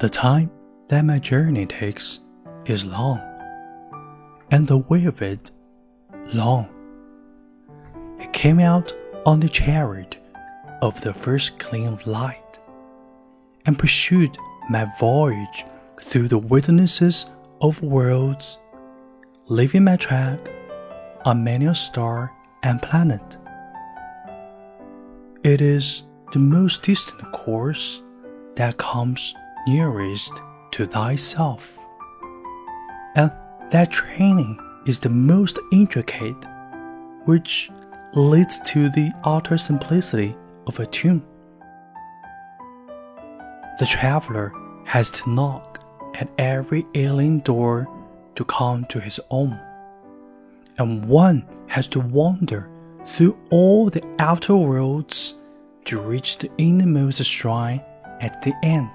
The time that my journey takes is long, and the way of it long. It came out on the chariot of the first gleam of light, and pursued my voyage through the wildernesses of worlds, leaving my track on many a star and planet. It is the most distant course that comes nearest to thyself. And that training is the most intricate, which leads to the utter simplicity of a tune. The traveler has to knock at every alien door to come to his own, and one has to wander through all the outer worlds to reach the innermost shrine at the end.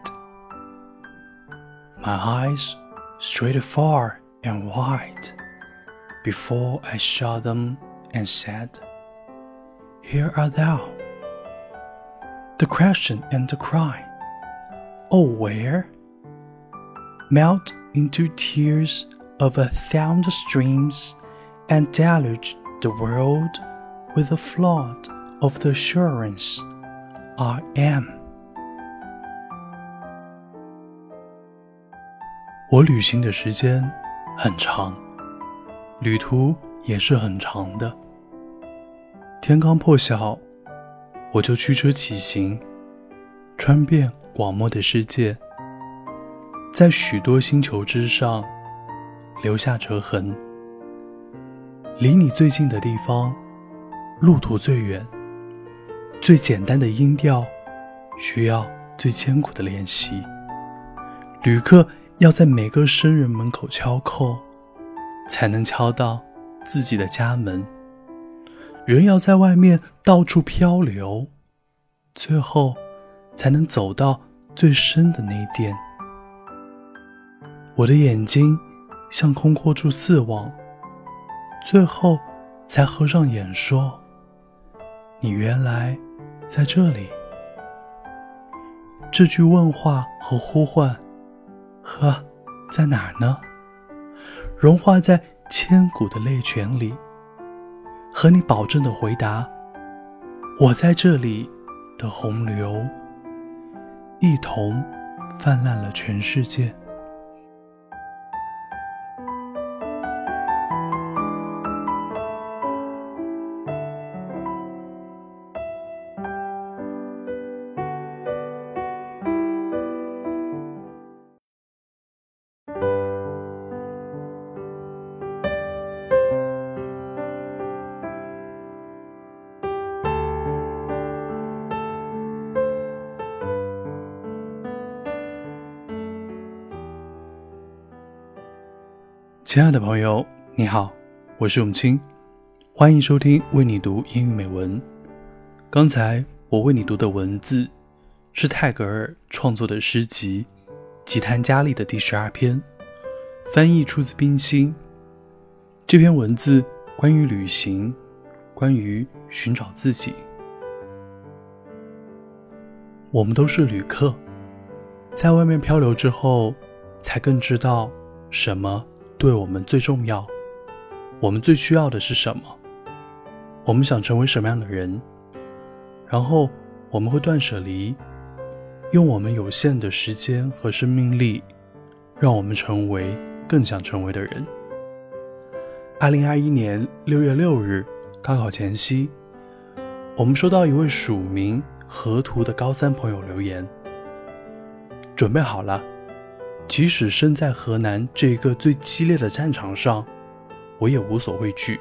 My eyes straight far and wide before I shut them and said, Here art thou. The question and the cry, Oh, where? Melt into tears of a thousand streams and deluge the world with a flood of the assurance I am. 我旅行的时间很长，旅途也是很长的。天刚破晓，我就驱车起行，穿遍广袤的世界，在许多星球之上留下折痕。离你最近的地方，路途最远。最简单的音调，需要最艰苦的练习。旅客要在每个生人门口敲叩，才能敲到自己的家门。人要在外面到处漂流，最后才能走到最深的那殿。我的眼睛向空阔处四望，最后才合上眼说：“你原来。”在这里，这句问话和呼唤，呵，在哪儿呢？融化在千古的泪泉里，和你保证的回答：我在这里的洪流，一同泛滥了全世界。亲爱的朋友，你好，我是永清，欢迎收听为你读英语美文。刚才我为你读的文字是泰戈尔创作的诗集《吉檀迦利》的第十二篇，翻译出自冰心。这篇文字关于旅行，关于寻找自己。我们都是旅客，在外面漂流之后，才更知道什么。对我们最重要，我们最需要的是什么？我们想成为什么样的人？然后我们会断舍离，用我们有限的时间和生命力，让我们成为更想成为的人。二零二一年六月六日，高考前夕，我们收到一位署名河图的高三朋友留言：准备好了。即使身在河南这一个最激烈的战场上，我也无所畏惧，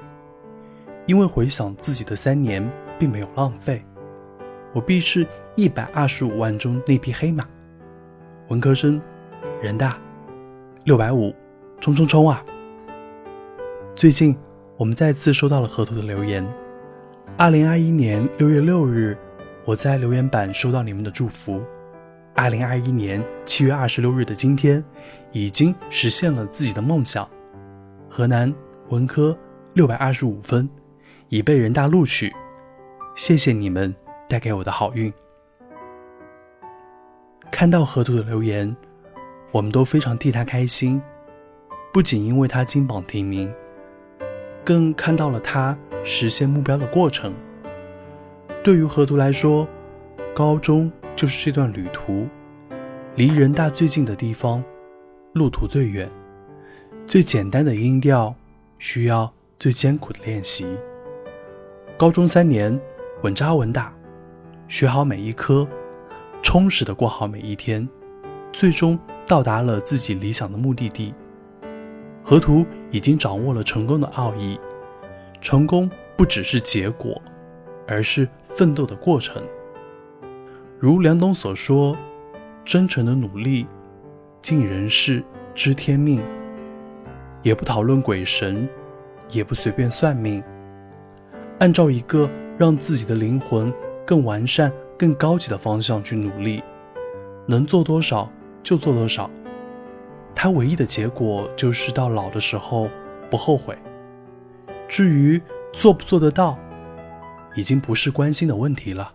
因为回想自己的三年并没有浪费。我必是一百二十五万中那匹黑马。文科生，人大，六百五，冲冲冲啊！最近我们再次收到了河图的留言。二零二一年六月六日，我在留言板收到你们的祝福。二零二一年七月二十六日的今天，已经实现了自己的梦想。河南文科六百二十五分，已被人大录取。谢谢你们带给我的好运。看到河图的留言，我们都非常替他开心，不仅因为他金榜题名，更看到了他实现目标的过程。对于河图来说，高中就是这段旅途，离人大最近的地方，路途最远，最简单的音调需要最艰苦的练习。高中三年，稳扎稳打，学好每一科，充实的过好每一天，最终。到达了自己理想的目的地，河图已经掌握了成功的奥义。成功不只是结果，而是奋斗的过程。如梁冬所说：“真诚的努力，尽人事，知天命。”也不讨论鬼神，也不随便算命，按照一个让自己的灵魂更完善、更高级的方向去努力，能做多少。就做多少，他唯一的结果就是到老的时候不后悔。至于做不做得到，已经不是关心的问题了。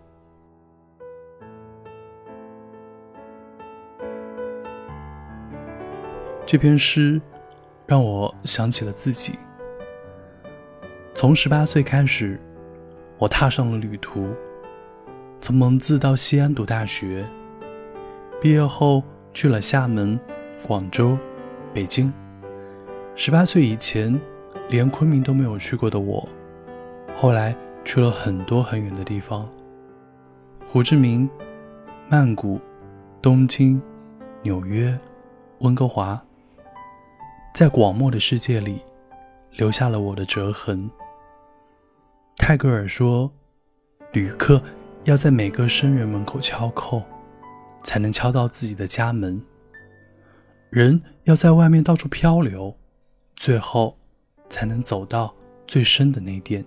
这篇诗让我想起了自己。从十八岁开始，我踏上了旅途，从蒙自到西安读大学，毕业后。去了厦门、广州、北京。十八岁以前，连昆明都没有去过的我，后来去了很多很远的地方：胡志明、曼谷、东京、纽约、温哥华。在广漠的世界里，留下了我的折痕。泰戈尔说：“旅客要在每个生人门口敲叩。”才能敲到自己的家门。人要在外面到处漂流，最后才能走到最深的那殿。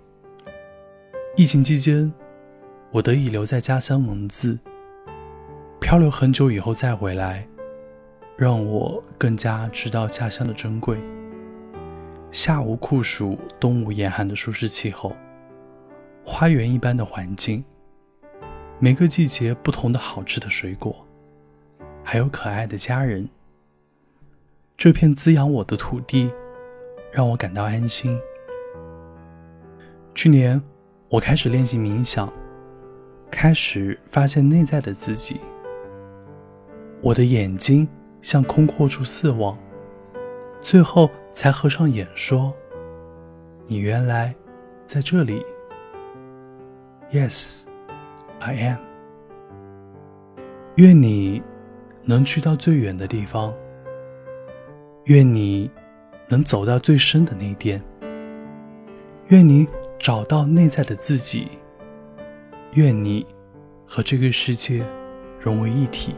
疫情期间，我得以留在家乡蒙自，漂流很久以后再回来，让我更加知道家乡的珍贵。夏无酷暑，冬无严寒的舒适气候，花园一般的环境。每个季节不同的好吃的水果，还有可爱的家人。这片滋养我的土地，让我感到安心。去年，我开始练习冥想，开始发现内在的自己。我的眼睛向空阔处四望，最后才合上眼说：“你原来在这里。” Yes。I am。愿你能去到最远的地方，愿你能走到最深的那殿，愿你找到内在的自己，愿你和这个世界融为一体。